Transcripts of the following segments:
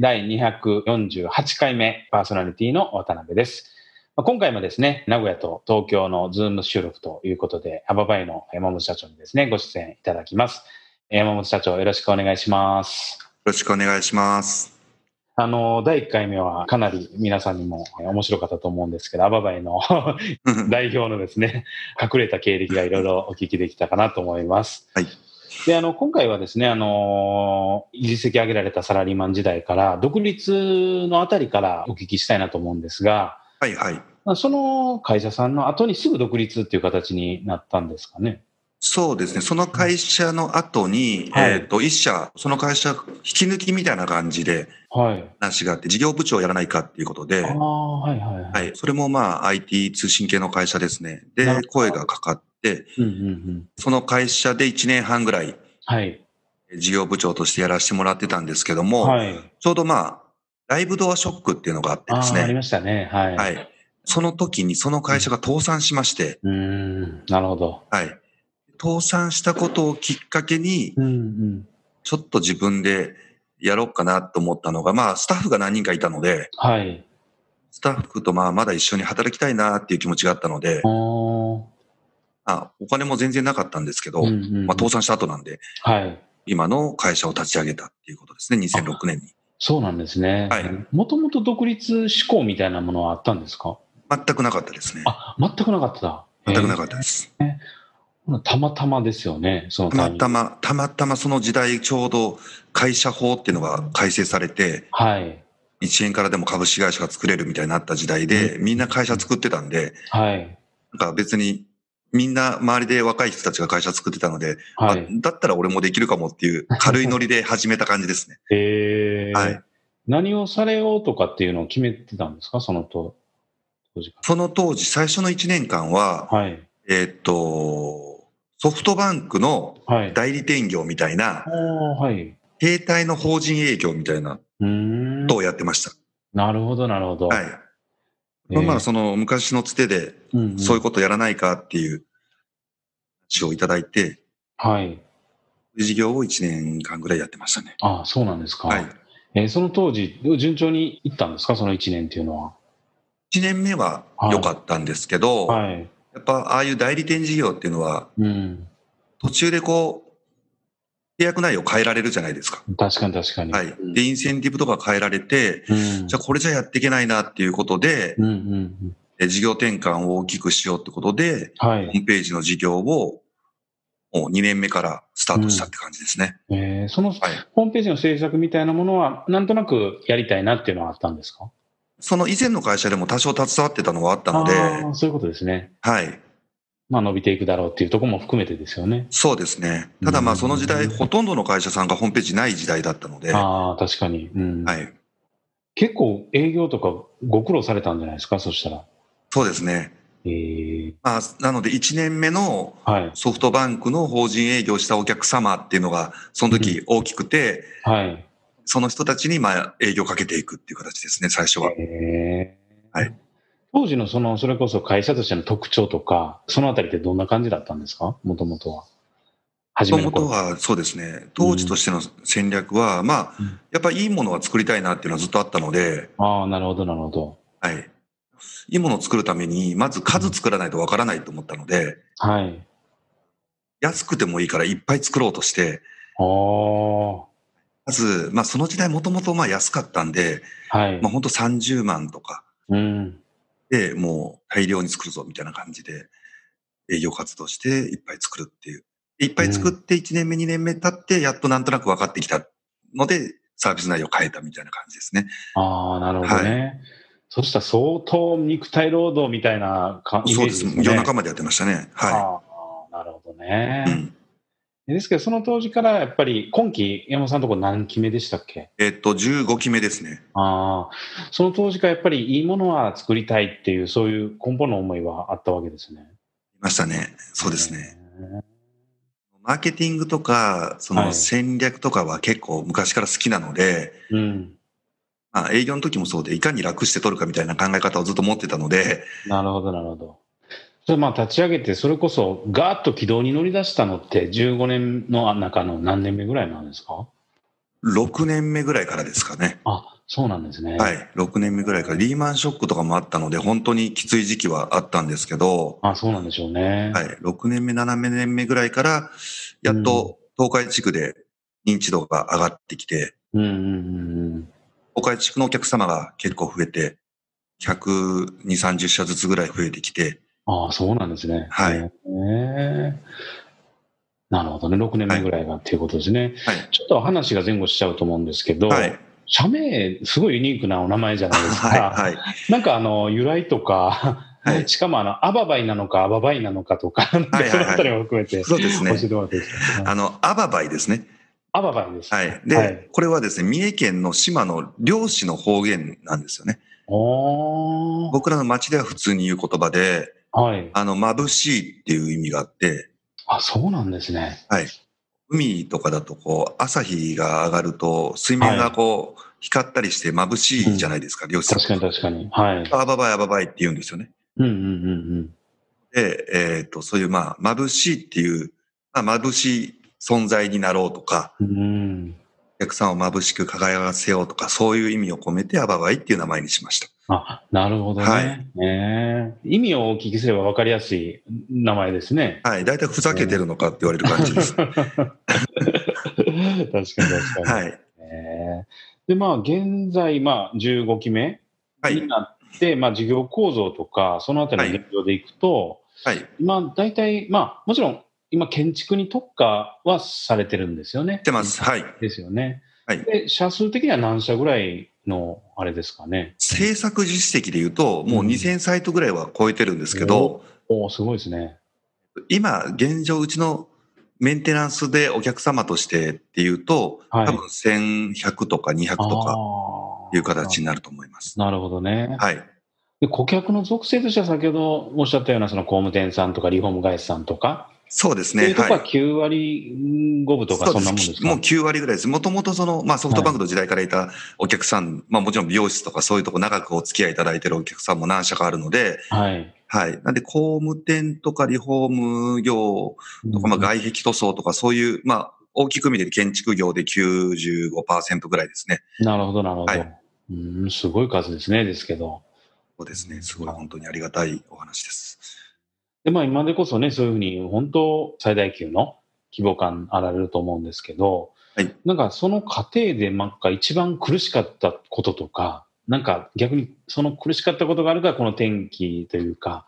第248回目パーソナリティの渡辺です今回もですね、名古屋と東京のズーム収録ということで、アババイの山本社長にですね、ご出演いただきます。山本社長、よろしくお願いします。よろしくお願いします。あの、第1回目はかなり皆さんにも面白かったと思うんですけど、アババイの 代表のですね、隠れた経歴がいろいろお聞きできたかなと思います。はい。で、あの、今回はですね、あの、実績上げられたサラリーマン時代から、独立のあたりからお聞きしたいなと思うんですが、はいはい。その会社さんの後にすぐ独立っていう形になったんですかね。そうですね。その会社の後に、はい、えっ、ー、と、一社、その会社、引き抜きみたいな感じで、はい。話があって、事業部長をやらないかっていうことで、ああ、はいはい、はい。はい。それもまあ、IT 通信系の会社ですね。で、声がかかって、うんうんうん、その会社で1年半ぐらい、はい。事業部長としてやらせてもらってたんですけども、はい。ちょうどまあ、ライブドアショックっていうのがあってですね。ありましたね。はい。はい。その時にその会社が倒産しまして。うん、なるほど。はい。倒産したことをきっかけに、うんうん、ちょっと自分でやろうかなと思ったのが、まあ、スタッフが何人かいたので、はい。スタッフとまあ、まだ一緒に働きたいなっていう気持ちがあったので、あお金も全然なかったんですけど、うんうん、まあ、倒産した後なんで、はい。今の会社を立ち上げたっていうことですね、2006年に。そうなんですね。はい。もともと独立志向みたいなものはあったんですか？全くなかったですね。あ、全くなかった。全くなかったです。えー、たまたまですよね、そのたまたま、たまたまその時代ちょうど会社法っていうのが改正されて、はい。1円からでも株式会社が作れるみたいになった時代で、みんな会社作ってたんで、はい。なんか別にみんな周りで若い人たちが会社作ってたので、はい、だったら俺もできるかもっていう軽いノリで始めた感じですね。へ えー。はい。何をされようとかっていうのを決めてたんですか？その当時その当時、最初の1年間は、はい、えー、っと、ソフトバンクの代理店業みたいな、はい、携帯の法人営業みたいなとをやってました。なるほど、なるほど。はい。えー、まあ、その昔のつてで、そういうことやらないかっていう話をいただいて、はい。事業を1年間ぐらいやってましたね。ああ、そうなんですか。はい。えー、その当時、順調にいったんですか？その1年っていうのは。1年目は良かったんですけど、はい、やっぱああいう代理店事業っていうのは、うん、途中でこう、契約内容変えられるじゃないですか。確かに確かに。はい。で、インセンティブとか変えられて、うん、じゃあこれじゃやっていけないなっていうことで、うんうんうん、事業転換を大きくしようってことで、はい、ホームページの事業をもう2年目からスタートしたって感じですね。うん、えー、その、ホームページの制作みたいなものは、なんとなくやりたいなっていうのはあったんですか？その以前の会社でも多少携わってたのはあったので。そういうことですね。はい。まあ伸びていくだろうっていうところも含めてですよね。そうですね。ただまあその時代、ほとんどの会社さんがホームページない時代だったので。ああ、確かに。うん、はい。結構営業とかご苦労されたんじゃないですか、そしたら。そうですね。えー、まあ、なので1年目のソフトバンクの法人営業したお客様っていうのが、その時大きくて、うん、はい。その人たちにまあ営業かけていくっていう形ですね、最初は。はい。当時のその、それこそ会社としての特徴とか、そのあたりってどんな感じだったんですか？もともとは。もともとはそうですね、当時としての戦略は、うん、まあ、やっぱりいいものは作りたいなっていうのはずっとあったので。ああ、なるほど、なるほど。はい。いいものを作るために、まず数作らないとわからないと思ったので、はい。安くてもいいからいっぱい作ろうとして、ああ。まず、まあその時代もともとまあ安かったんで、はい。まあ本当30万とか。うん。で、もう大量に作るぞみたいな感じで営業活動していっぱい作るっていう。いっぱい作って1年目、2年目経って、やっとなんとなく分かってきたので、サービス内容を変えたみたいな感じですね。ああ、なるほどね。はい、そしたら相当肉体労働みたいな感じですね。そうです。夜中までやってましたね。はい。ああ、なるほどね。うんですけど、その当時からやっぱり今期、山本さんのところ何期目でしたっけ？えっと、15期目ですね。ああ、その当時からやっぱりいいものは作りたいっていう、そういう根本の思いはあったわけですね。いましたね。そうですね。マーケティングとか、その戦略とかは結構昔から好きなので、うん。まあ、営業の時もそうで、いかに楽して取るかみたいな考え方をずっと持ってたので、なるほど、なるほど。それまあ立ち上げて、それこそガーッと軌道に乗り出したのって、15年の中の何年目ぐらいなんですか？6年目ぐらいからですかね。あ、そうなんですね。はい。6年目ぐらいから、リーマンショックとかもあったので、本当にきつい時期はあったんですけど、あ、そうなんでしょうね。はい。6年目、7年目ぐらいから、やっと東海地区で認知度が上がってきて、うんうんうんうん。東海地区のお客様が結構増えて、120、30社ずつぐらい増えてきて、ああ、そうなんですね。はいなるほどね。6年目ぐらいがっていうことですね。はい。ちょっと話が前後しちゃうと思うんですけど、はい。社名、すごいユニークなお名前じゃないですか。はい。はい。なんかあの、由来とか、はいしかもあの、アババイなのか、アババイなのかとか、はいはいそのあたりも含めて、そうですね教え。てもらっていいですか？あの、アババイですね。アババイです。はい。で、はいこれはですね、三重県の島の漁師の方言なんですよね。僕らの町では普通に言う言葉で、はい。あの、眩しいっていう意味があって、あ、そうなんですね。海とかだとこう、朝日が上がると、水面がこう、光ったりして眩しいじゃないですか、漁師さん。確かに確かに。はい。アババイアババイって言うんですよね。うんうんうんで、えっ、と、そういうまあ、眩しいっていう、まあ、眩しい存在になろうとか、うん。うん。お客さんを眩しく輝かせようとか、そういう意味を込めてアババイっていう名前にしました。あ、なるほどね。はい意味をお聞きすれば分かりやすい名前ですね。はい。大体ふざけてるのかって言われる感じです。確かに確かに。はい。で、まあ、現在、まあ、15期目はいに。なって、まあ、事業構造とか、そのあたりの現状でいくと、はい。今、大体、まあ、もちろん、今、建築に特化はされてるんですよね。てます。はい。ですよね。はいで、社数的には何社ぐらいの、あれですかね。制作実績で言うと、もううん2000サイトぐらいは超えてるんですけど、おおすごいですね。今、現状、うちのメンテナンスでお客様としてっていうと、はい多分1100とか200とかいう形になると思います。なるほどね。はい。で顧客の属性としては先ほどおっしゃったようなその工務店さんとかリフォーム会社さんとか、そうですね。ははい。9割5分とかそんなもんですか？もう9割ぐらいです。もともとその、まあソフトバンクの時代からいたお客さん、まあもちろん美容室とかそういうとこ長くお付き合いいただいてるお客さんも何社かあるので、はい。はい。なんで工務店とかリフォーム業とか、まあ外壁塗装とかそういう、まあ大きく見て建築業で95%ぐらいですね。なるほど、なるほど。はいうん、すごい数ですね、ですけど。そうですね。すごい本当にありがたいお話です。で、まあ今でこそね、そういうふうに本当最大級の規模感あられると思うんですけど、はいなんかその過程でなんか一番苦しかったこととか、なんか逆にその苦しかったことがあるからこの転機というか、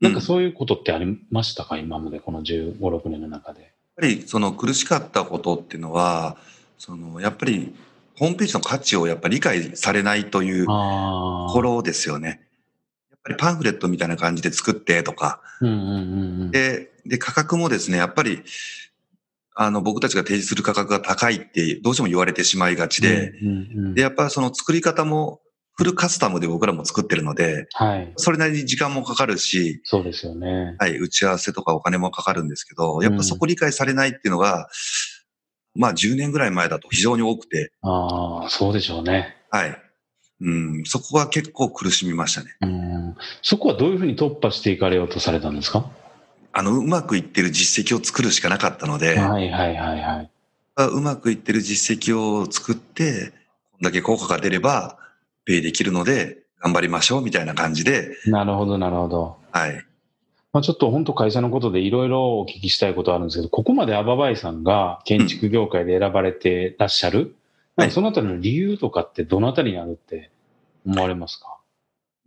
なんかそういうことってありましたか、今までこの15、6年の中で。やっぱりその苦しかったことっていうのは、そのやっぱりホームページの価値をやっぱり理解されないというと。ころですよね。ぱりパンフレットみたいな感じで作ってとか、うんうんうんうん。で、で、価格もですね、やっぱり、あの、僕たちが提示する価格が高いってどうしても言われてしまいがちで、うんうんうんで、やっぱりその作り方もフルカスタムで僕らも作ってるので、はい。それなりに時間もかかるし、そうですよね。はい、打ち合わせとかお金もかかるんですけど、やっぱそこ理解されないっていうのが、まあ10年ぐらい前だと非常に多くて、ああ、そうでしょうね。はい。うん、そこは結構苦しみましたね。うん。そこはどういうふうに突破していかれようとされたんですか？あの、うまくいってる実績を作るしかなかったので、はいはいはいはい。うまくいってる実績を作って、こんだけ効果が出れば、ペイできるので、頑張りましょうみたいな感じで、なるほどなるほど。はい。まあ、ちょっと本当会社のことでいろいろお聞きしたいことあるんですけど、ここまでアババイさんが建築業界で選ばれてらっしゃる、はいなんかそのあたりの理由とかってどのあたりにあるって思われますか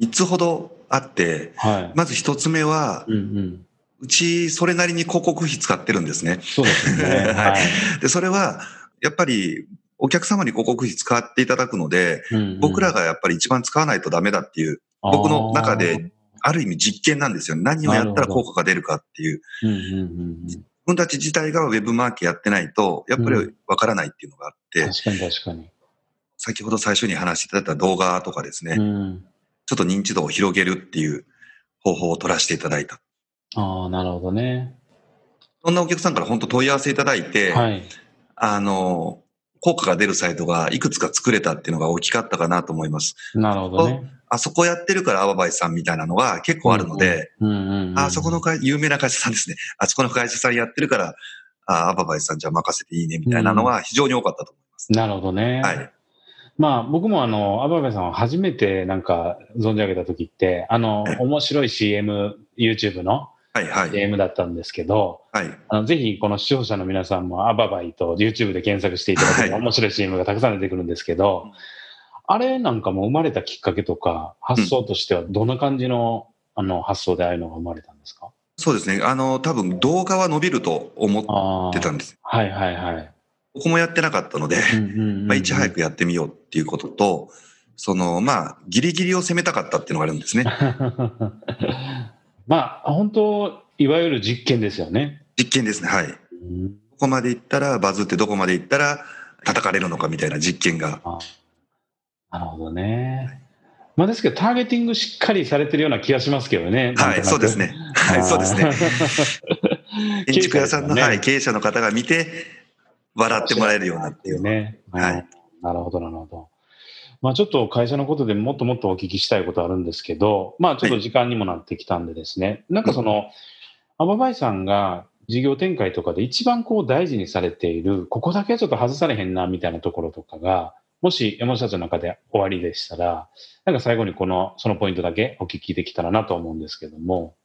？3つほどあって、はい。まず1つ目はう、んうん。うちそれなりに広告費使ってるんですね。そうですよね。はいはい。で、それは、やっぱり、お客様に広告費使っていただくので、うんうん僕らがやっぱり一番使わないとダメだっていう、僕の中で、ある意味実験なんですよね。何をやったら効果が出るかっていう。あーうんうんうんうん分たち自体がウェブマーケやってないと、やっぱりわからないっていうのがあって、確かに確かに。先ほど最初に話していただいた動画とかですね、うん。ちょっと認知度を広げるっていう方法を取らせていただいた。ああ、なるほどね。そんなお客さんから本当問い合わせいただいて、はい。あの、効果が出るサイトがいくつか作れたっていうのが大きかったかなと思います。なるほどね。あそこやってるからアババイさんみたいなのが結構あるので、うんうんうん。あそこの会有名な会社さんですね。あそこの会社さんやってるから、あアババイさんじゃあ任せていいねみたいなのは非常に多かったと思います。なるほどね。はい。まあ僕もあの、アバベさんを初めてなんか存じ上げた時って、あの、面白い CM、YouTube のはいはい。CM だったんですけど、はい。あのぜひこの視聴者の皆さんもアババイと YouTube で検索していただくとはい面白い CM がたくさん出てくるんですけど、あれなんかも生まれたきっかけとか、発想としてはどんな感じのあの発想でああいうのが生まれたんですか？そうですね。あの、多分動画は伸びると思っ。てたんです。はいはいはい。ここもやってなかったので、まあ、いち早くやってみようっていうことと、その、まあ、ギリギリを攻めたかったっていうのがあるんですね。まあ本当いわゆる実験ですよね。実験ですね。はい。どうんこまで行ったら、バズってどこまで行ったら叩かれるのかみたいな実験が。あなるほどね。まあですけど、ターゲティングしっかりされてるような気がしますけどね。はい、そうですね。はい、そうですね。ね建築屋さんの、ねはい、経営者の方が見て、笑ってもらえるようなっていう。ね。はいうんなるほど、なるほど。まあちょっと会社のことでもっともっとお聞きしたいことあるんですけど、まあちょっと時間にもなってきたんでですね、なんかその、アババイさんが事業展開とかで一番こう大事にされている、ここだけはちょっと外されへんなみたいなところとかが、もし山下社長の中で終わりでしたら、なんか最後にこの、そのポイントだけお聞きできたらなと思うんですけども、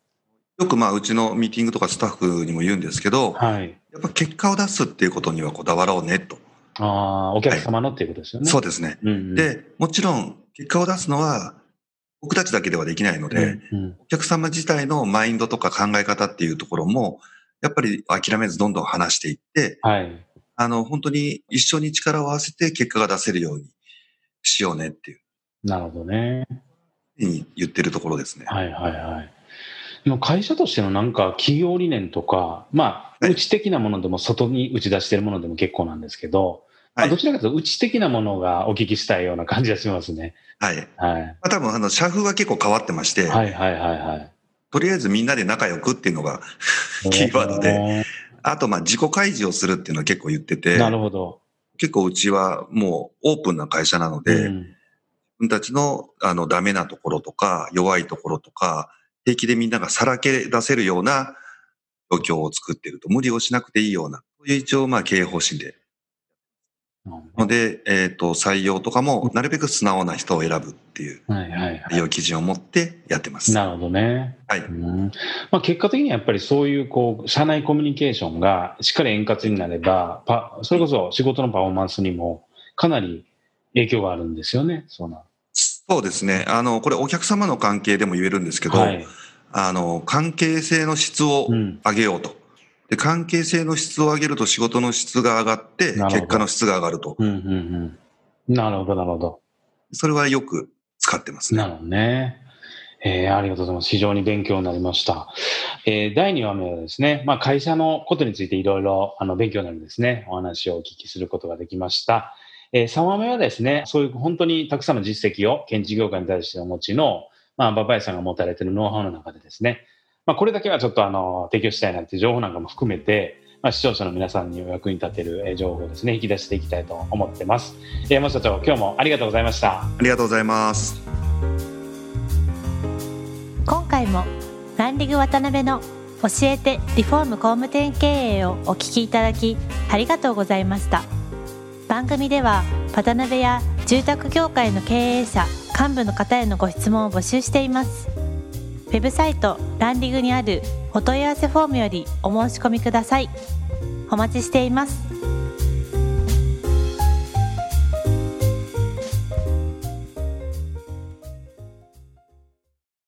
よくまあ、うちのミーティングとかスタッフにも言うんですけど、はい。やっぱ結果を出すっていうことにはこだわろうねと。ああ、お客様のっていうことですよね。そうですね。うんうん、で、もちろん、結果を出すのは、僕たちだけではできないので、うんうんお客様自体のマインドとか考え方っていうところも、やっぱり諦めずどんどん話していって、はい。あの、本当に一緒に力を合わせて結果が出せるようにしようねっていうなるほどね。言ってるところですね。はいはいはい。会社としてのなんか企業理念とか、まあ、はい内的なものでも外に打ち出してるものでも結構なんですけど、まあはいどちらかというと内的なものがお聞きしたいような感じがしますね。はい。まはい。あ、多分、あの、社風は結構変わってまして、はいはいはいはい。とりあえずみんなで仲良くっていうのが、キーワードであと、まあ、自己開示をするっていうのは結構言ってて、なるほど。結構うちはもうオープンな会社なので、うん自分たちの、あの、ダメなところとか、弱いところとか、平気でみんながさらけ出せるような状況を作っていると。無理をしなくていいような、そういう一応、まあ、経営方針で。ので、えっ、と、採用とかも、なるべく素直な人を選ぶっていうはいはいは採用基準を持ってやってます。い。なるほどね。はい。うんまあ、結果的にはやっぱりそういうこう社内コミュニケーションがしっかり円滑になればパそれこそ仕事のパフォーマンスにもかなり影響があるんですよね。そうなそうですね。あの、これお客様の関係でも言えるんですけど、はい。あの、関係性の質をうん。上げようと。で、関係性の質を上げると仕事の質が上がって結果の質が上がると。うんうんうん。なるほど、なるほど。それはよく使ってますね。なるほどね。えーありがとうございます。非常に勉強になりました。えー第2話目はですね、まあ、会社のことについていろいろあの勉強になるですね、お話をお聞きすることができました。えー3話目はですね、そういう本当にたくさんの実績を建築業界に対してお持ちの、まあ、馬場屋さんが持たれているノウハウの中でですね、まあ、これだけはちょっとあの提供したいなっていう情報なんかも含めて、まあ、視聴者の皆さんにお役に立てるえー情報をですね、引き出していきたいと思ってます。えー山下社長、今日もありがとうございました。ありがとうございます。今回もランディング渡辺の教えてリフォーム工務店経営をお聞きいただきありがとうございました番組では渡辺や住宅業界の経営者幹部の方へのご質問を募集しています。ウェブサイトランディングにあるお問い合わせフォームよりお申し込みください。お待ちしています。